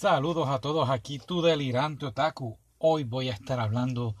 Saludos a todos, aquí tu delirante otaku. Hoy voy a estar hablando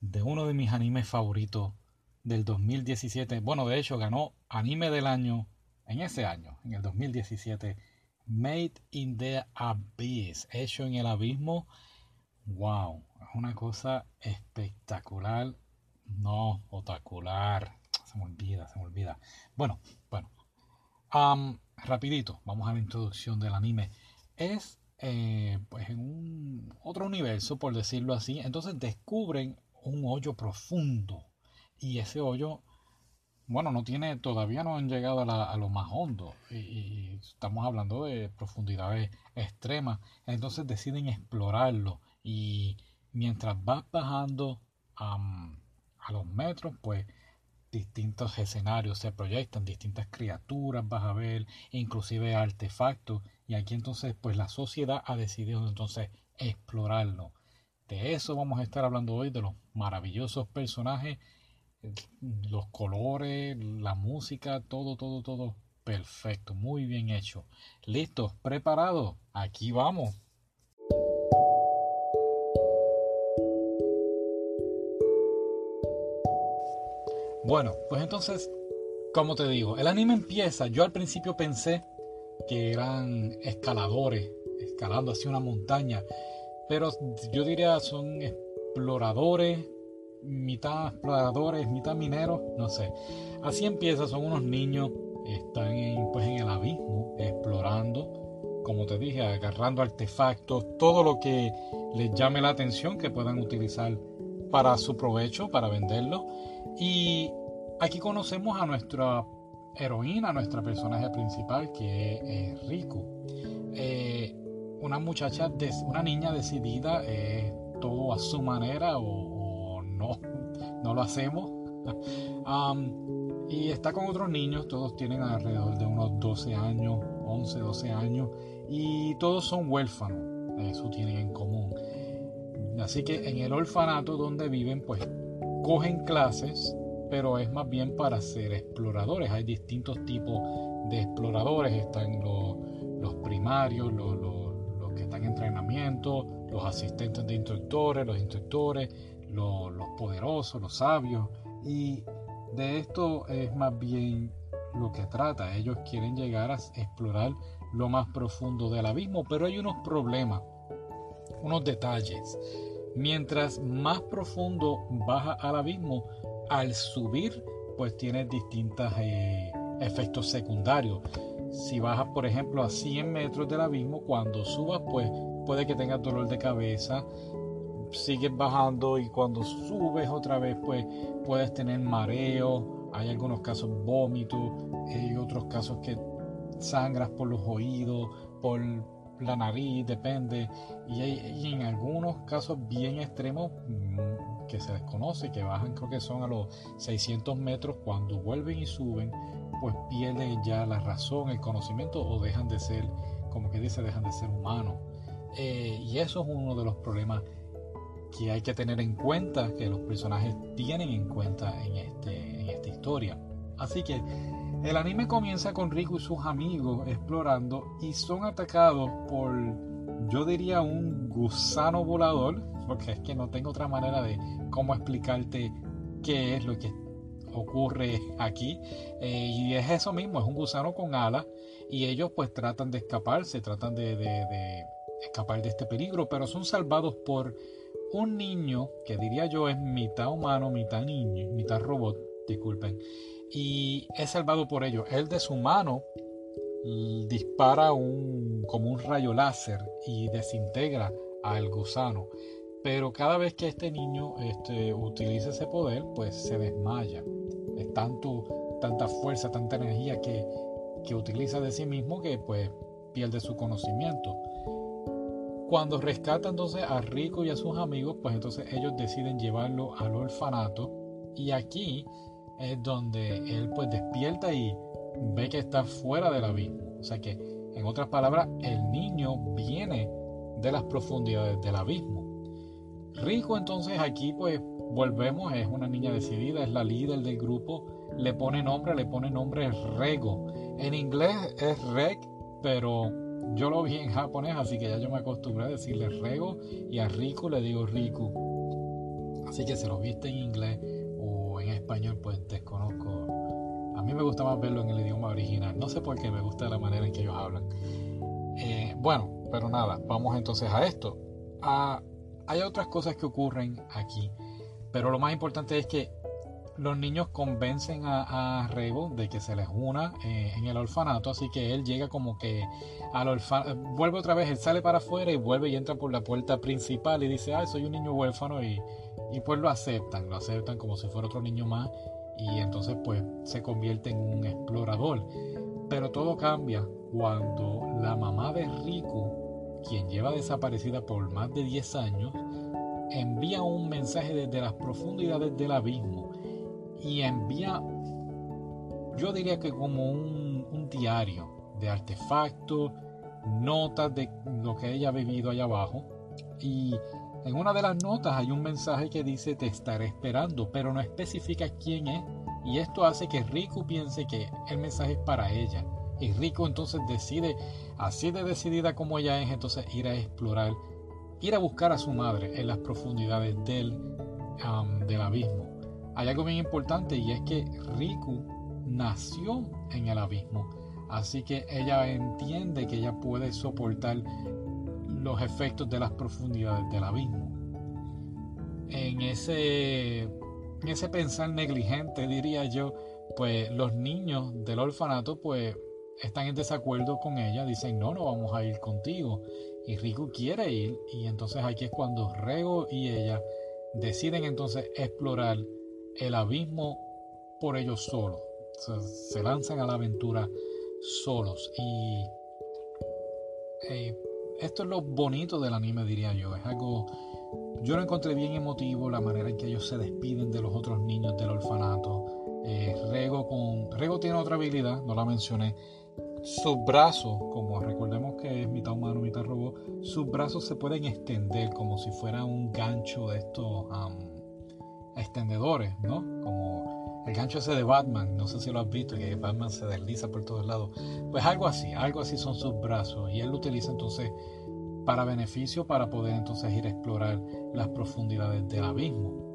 de uno de mis animes favoritos del 2017. Bueno, de hecho ganó anime del año en ese año, en el 2017. Made in the Abyss, hecho en el abismo. Wow, es una cosa espectacular. No, otacular. Se me olvida, se me olvida. Bueno, bueno. rapidito, vamos a la introducción del anime. Es eh, pues en un otro universo, por decirlo así, entonces descubren un hoyo profundo. Y ese hoyo, bueno, no tiene, todavía no han llegado a, lo más hondo. Y, estamos hablando de profundidades extremas, entonces deciden explorarlo. Y mientras vas bajando a los metros, pues distintos escenarios se proyectan, distintas criaturas vas a ver, inclusive artefactos y aquí entonces pues la sociedad ha decidido entonces explorarlo. De eso vamos a estar hablando hoy, de los maravillosos personajes, los colores, la música, todo, todo, todo perfecto, muy bien hecho. ¿Listos? ¿Preparados? Aquí vamos. Bueno, pues entonces, como te digo, el anime empieza, yo al principio pensé que eran escaladores, escalando hacia una montaña. Pero yo diría son exploradores, mitad exploradores, mitad mineros, no sé. Así empieza, son unos niños, están pues en el abismo, explorando, como te dije, agarrando artefactos, todo lo que les llame la atención que puedan utilizar para su provecho, para venderlo. Y aquí conocemos a nuestra heroína, nuestra personaje principal, que es Riku. Eh, una muchacha, una niña decidida, eh, todo a su manera o, no, no lo hacemos. y está con otros niños, todos tienen alrededor de unos 12 años, 11, 12 años, y todos son huérfanos, eso tienen en común. Así que en el orfanato donde viven, pues cogen clases pero es más bien para ser exploradores. Hay distintos tipos de exploradores, están los, los primarios, los, los, que están en entrenamiento, los asistentes de instructores, los instructores, los, los poderosos, los sabios. Y de esto es más bien lo que trata. Ellos quieren llegar a explorar lo más profundo del abismo, pero hay unos problemas, unos detalles. Mientras más profundo baja al abismo, al subir, pues tienes distintos eh, efectos secundarios. Si bajas, por ejemplo, a 100 metros del abismo, cuando subas, pues puede que tengas dolor de cabeza, sigues bajando y cuando subes otra vez, pues puedes tener mareo, hay algunos casos vómitos, hay otros casos que sangras por los oídos, por la nariz, depende, y, y en algunos casos bien extremos que se desconoce, que bajan creo que son a los 600 metros, cuando vuelven y suben, pues pierden ya la razón, el conocimiento o dejan de ser, como que dice, dejan de ser humanos. Eh, y eso es uno de los problemas que hay que tener en cuenta, que los personajes tienen en cuenta en, este, en esta historia. Así que el anime comienza con Riku y sus amigos explorando y son atacados por, yo diría, un gusano volador, porque es que no tengo otra manera de cómo explicarte qué es lo que ocurre aquí. Eh, y es eso mismo, es un gusano con alas y ellos pues tratan de escaparse, tratan de, de, escapar de este peligro, pero son salvados por un niño que diría yo es mitad humano, mitad niño, mitad robot, disculpen, y es salvado por ellos. Él de su mano dispara un, como un rayo láser y desintegra al gusano. Pero cada vez que este niño este, utiliza ese poder, pues se desmaya. Es tanto, tanta fuerza, tanta energía que, que utiliza de sí mismo que pues pierde su conocimiento. Cuando rescata entonces a Rico y a sus amigos, pues entonces ellos deciden llevarlo al orfanato. Y aquí es donde él pues despierta y ve que está fuera del abismo. O sea que, en otras palabras, el niño viene de las profundidades del abismo. Rico entonces aquí pues volvemos, es una niña decidida, es la líder del grupo, le pone nombre, le pone nombre Rego. En inglés es Reg, pero yo lo vi en japonés, así que ya yo me acostumbré a decirle Rego y a Riku le digo Riku. Así que si lo viste en inglés o en español, pues desconozco. A mí me gusta más verlo en el idioma original. No sé por qué me gusta la manera en que ellos hablan. Eh, bueno, pero nada, vamos entonces a esto. Ah, hay otras cosas que ocurren aquí, pero lo más importante es que los niños convencen a, Rego de que se les una eh, en el orfanato, así que él llega como que al orfanato, vuelve otra vez, él sale para afuera y vuelve y entra por la puerta principal y dice, ah, soy un niño huérfano y pues lo aceptan, lo aceptan como si fuera otro niño más y entonces pues se convierte en un explorador. Pero todo cambia cuando la mamá de Riku, quien lleva desaparecida por más de 10 años, envía un mensaje desde las profundidades del abismo y envía, yo diría que como un, un diario de artefactos, notas de lo que ella ha vivido allá abajo. Y en una de las notas hay un mensaje que dice te estaré esperando, pero no especifica quién es. Y esto hace que Riku piense que el mensaje es para ella. Y Riku entonces decide, así de decidida como ella es, entonces ir a explorar, ir a buscar a su madre en las profundidades del, del abismo hay algo bien importante y es que Riku nació en el abismo. Así que ella entiende que ella puede soportar los efectos de las profundidades del abismo. En ese, en ese pensar negligente, diría yo, pues los niños del orfanato pues están en desacuerdo con ella, dicen no, no vamos a ir contigo. Y Riku quiere ir y entonces aquí es cuando Rego y ella deciden entonces explorar el abismo por ellos solos. Se, lanzan a la aventura solos. Y eh, esto es lo bonito del anime, diría yo. Es algo. Yo lo encontré bien emotivo, la manera en que ellos se despiden de los otros niños del orfanato. Eh, Rego, con, Rego tiene otra habilidad, no la mencioné. Sus brazos, como recordemos que es mitad humano, mitad robot, sus brazos se pueden extender como si fuera un gancho de estos extendedores, ¿no? Como el gancho ese de Batman, no sé si lo has visto, que Batman se desliza por todos lados. Pues algo así, algo así son sus brazos y él lo utiliza entonces para beneficio, para poder entonces ir a explorar las profundidades del abismo.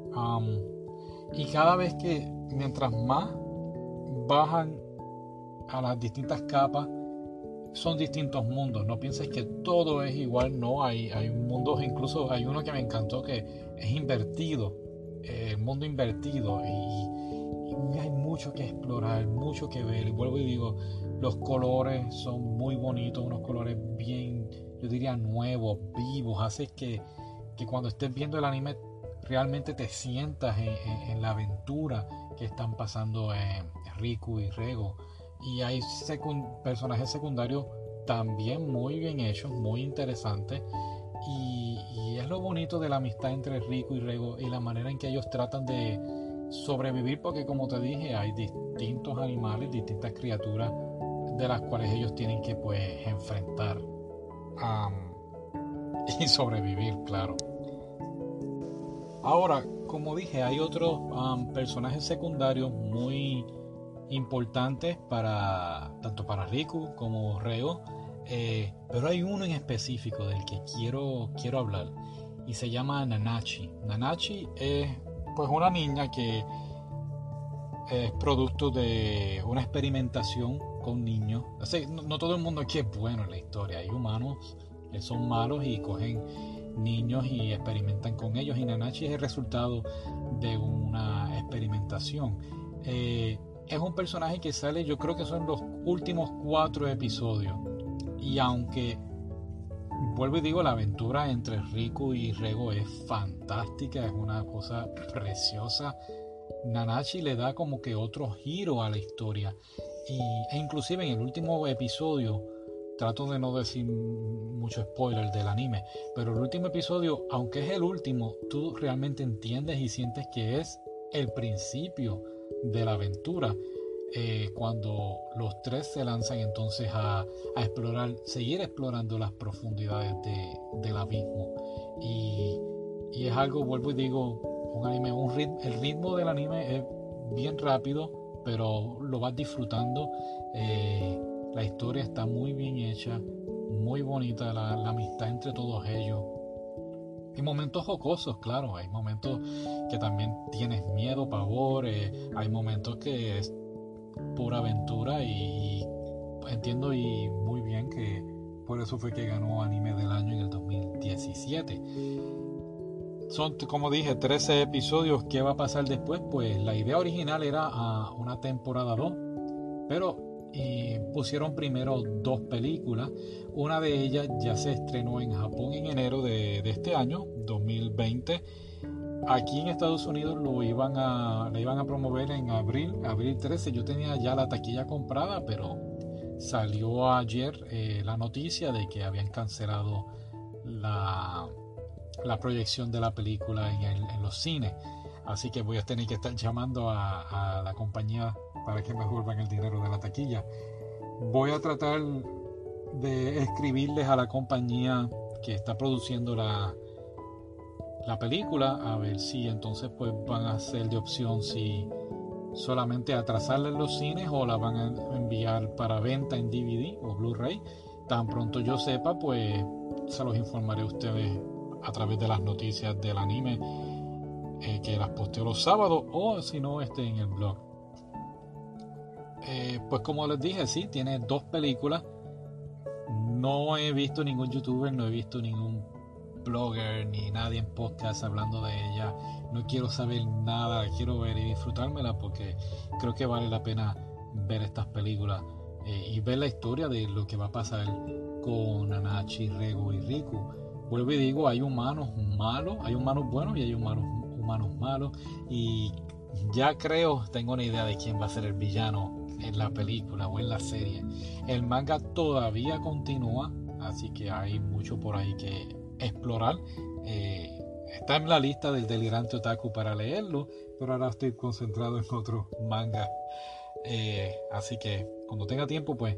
y cada vez que, mientras más bajan a las distintas capas, son distintos mundos. No pienses que todo es igual, no, hay, hay mundos, incluso hay uno que me encantó que es invertido el mundo invertido y, hay mucho que explorar, mucho que ver. Y vuelvo y digo, los colores son muy bonitos, unos colores bien, yo diría, nuevos, vivos. Hace que, que cuando estés viendo el anime realmente te sientas en, la aventura que están pasando en Riku y Rego. Y hay personajes secundarios también muy bien hechos, muy interesantes. Y, es lo bonito de la amistad entre Rico y Rego y la manera en que ellos tratan de sobrevivir, porque como te dije, hay distintos animales, distintas criaturas de las cuales ellos tienen que pues enfrentar y sobrevivir, claro. Ahora, como dije, hay otros personajes secundarios muy importantes para tanto para Riku como Rego eh, pero hay uno en específico del que quiero, quiero hablar y se llama Nanachi. Nanachi es pues una niña que es producto de una experimentación con niños. no, todo el mundo aquí es bueno en la historia. Hay humanos que son malos y cogen niños y experimentan con ellos. Y Nanachi es el resultado de una experimentación. Eh, es un personaje que sale, yo creo que son los últimos cuatro episodios y aunque, vuelvo y digo, la aventura entre Riku y Rego es fantástica, es una cosa preciosa, Nanachi le da como que otro giro a la historia. Y, e inclusive en el último episodio, trato de no decir mucho spoiler del anime, pero el último episodio, aunque es el último, tú realmente entiendes y sientes que es el principio de la aventura. Eh, cuando los tres se lanzan entonces a, explorar, seguir explorando las profundidades del abismo. Y, es algo, vuelvo y digo, un anime, un el ritmo del anime es bien rápido, pero lo vas disfrutando. Eh, la historia está muy bien hecha, muy bonita la, amistad entre todos ellos. Hay momentos jocosos, claro, hay momentos que también tienes miedo, pavor, eh, hay momentos que es pura aventura y, entiendo y muy bien que por eso fue que ganó anime del año en el 2017. Son, como dije, 13 episodios. ¿Qué va a pasar después? Pues la idea original era a una temporada 2, pero pusieron primero dos películas. Una de ellas ya se estrenó en Japón en enero de, este año, 2020. Aquí en Estados Unidos lo iban a, la iban a promover en abril, abril 13. Yo tenía ya la taquilla comprada, pero salió ayer eh, la noticia de que habían cancelado la, la proyección de la película en, los cines. Así que voy a tener que estar llamando a, a la compañía para que me devuelvan el dinero de la taquilla. Voy a tratar de escribirles a la compañía que está produciendo la, la película a ver si entonces pues van a ser de opción si solamente atrasarla en los cines o la van a enviar para venta en DVD o Blu-ray. Tan pronto yo sepa, pues se los informaré a ustedes a través de las noticias del anime eh, que las posteo los sábados o si no, esté en el blog. Eh, pues como les dije, sí, tiene dos películas. No he visto ningún youtuber, no he visto ningún blogger ni nadie en podcast hablando de ella. No quiero saber nada, quiero ver y disfrutármela porque creo que vale la pena ver estas películas eh, y ver la historia de lo que va a pasar con Anachi, Rego y Riku. Vuelvo y digo, hay humanos malos, hay humanos buenos y hay humanos, humanos malos. Y ya creo, tengo una idea de quién va a ser el villano en la película o en la serie. El manga todavía continúa, así que hay mucho por ahí que explorar. Eh, está en la lista del delirante otaku para leerlo, pero ahora estoy concentrado en otro manga. Eh, así que cuando tenga tiempo, pues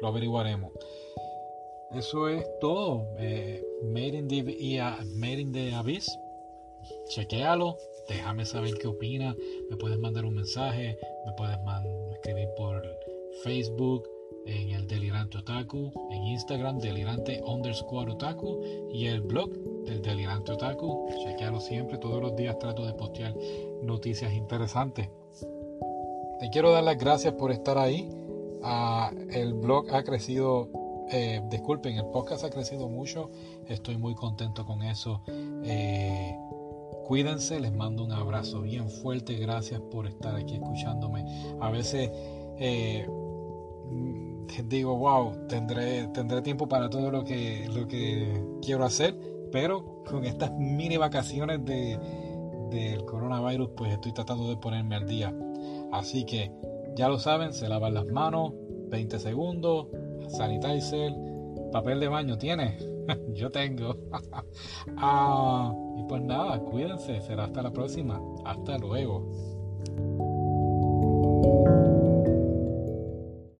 lo averiguaremos. Eso es todo. Eh, Made, in the, Made in the Abyss. Chequéalo. Déjame saber qué opinas. Me puedes mandar un mensaje. Me puedes escribir por Facebook, en el Delirante Otaku, en Instagram, Delirante underscore Otaku y el blog del Delirante Otaku. Chequealo siempre, todos los días trato de postear noticias interesantes. Te quiero dar las gracias por estar ahí. Ah, el blog ha crecido, eh, disculpen, el podcast ha crecido mucho. Estoy muy contento con eso. Eh, Cuídense, les mando un abrazo bien fuerte. Gracias por estar aquí escuchándome. A veces eh, digo, wow, tendré, tendré tiempo para todo lo que, lo que quiero hacer, pero con estas mini vacaciones de, del coronavirus, pues estoy tratando de ponerme al día. Así que ya lo saben, se lavan las manos, 20 segundos, sanitizer, papel de baño, ¿tienes? Yo tengo. ah, y pues nada, cuídense. Será hasta la próxima. Hasta luego.